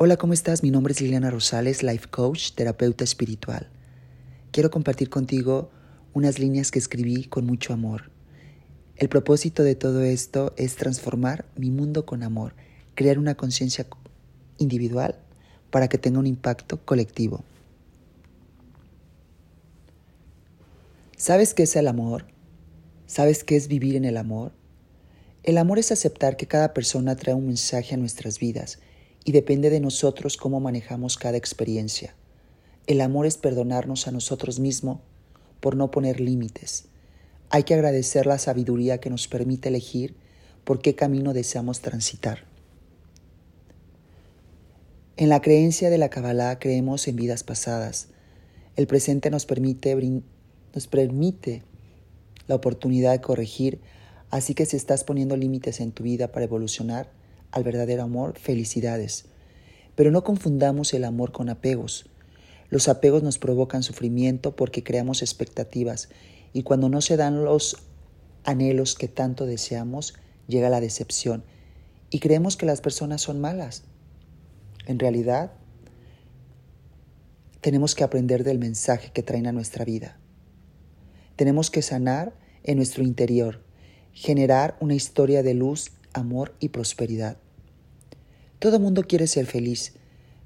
Hola, ¿cómo estás? Mi nombre es Liliana Rosales, life coach, terapeuta espiritual. Quiero compartir contigo unas líneas que escribí con mucho amor. El propósito de todo esto es transformar mi mundo con amor, crear una conciencia individual para que tenga un impacto colectivo. ¿Sabes qué es el amor? ¿Sabes qué es vivir en el amor? El amor es aceptar que cada persona trae un mensaje a nuestras vidas y depende de nosotros cómo manejamos cada experiencia. El amor es perdonarnos a nosotros mismos por no poner límites. Hay que agradecer la sabiduría que nos permite elegir por qué camino deseamos transitar. En la creencia de la Kabbalah creemos en vidas pasadas. El presente nos permite, nos permite la oportunidad de corregir, así que si estás poniendo límites en tu vida para evolucionar, al verdadero amor, felicidades. Pero no confundamos el amor con apegos. Los apegos nos provocan sufrimiento porque creamos expectativas y cuando no se dan los anhelos que tanto deseamos, llega la decepción y creemos que las personas son malas. En realidad, tenemos que aprender del mensaje que traen a nuestra vida. Tenemos que sanar en nuestro interior, generar una historia de luz amor y prosperidad. Todo mundo quiere ser feliz,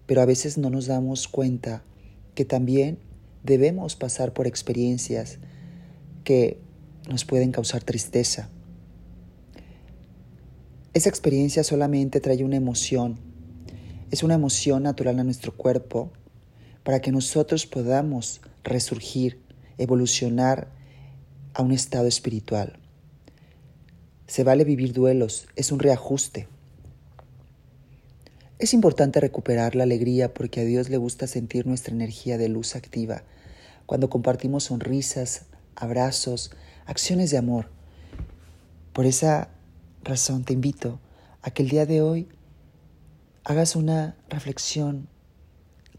pero a veces no nos damos cuenta que también debemos pasar por experiencias que nos pueden causar tristeza. Esa experiencia solamente trae una emoción, es una emoción natural a nuestro cuerpo para que nosotros podamos resurgir, evolucionar a un estado espiritual. Se vale vivir duelos, es un reajuste. Es importante recuperar la alegría porque a Dios le gusta sentir nuestra energía de luz activa cuando compartimos sonrisas, abrazos, acciones de amor. Por esa razón te invito a que el día de hoy hagas una reflexión.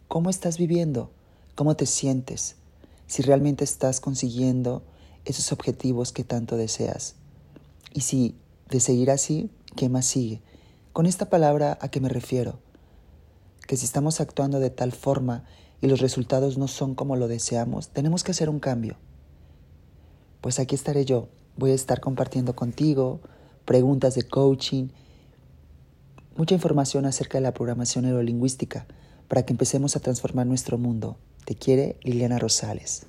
¿Cómo estás viviendo? ¿Cómo te sientes? Si realmente estás consiguiendo esos objetivos que tanto deseas. Y si de seguir así, ¿qué más sigue? Con esta palabra, ¿a qué me refiero? Que si estamos actuando de tal forma y los resultados no son como lo deseamos, tenemos que hacer un cambio. Pues aquí estaré yo. Voy a estar compartiendo contigo preguntas de coaching, mucha información acerca de la programación neurolingüística para que empecemos a transformar nuestro mundo. Te quiere Liliana Rosales.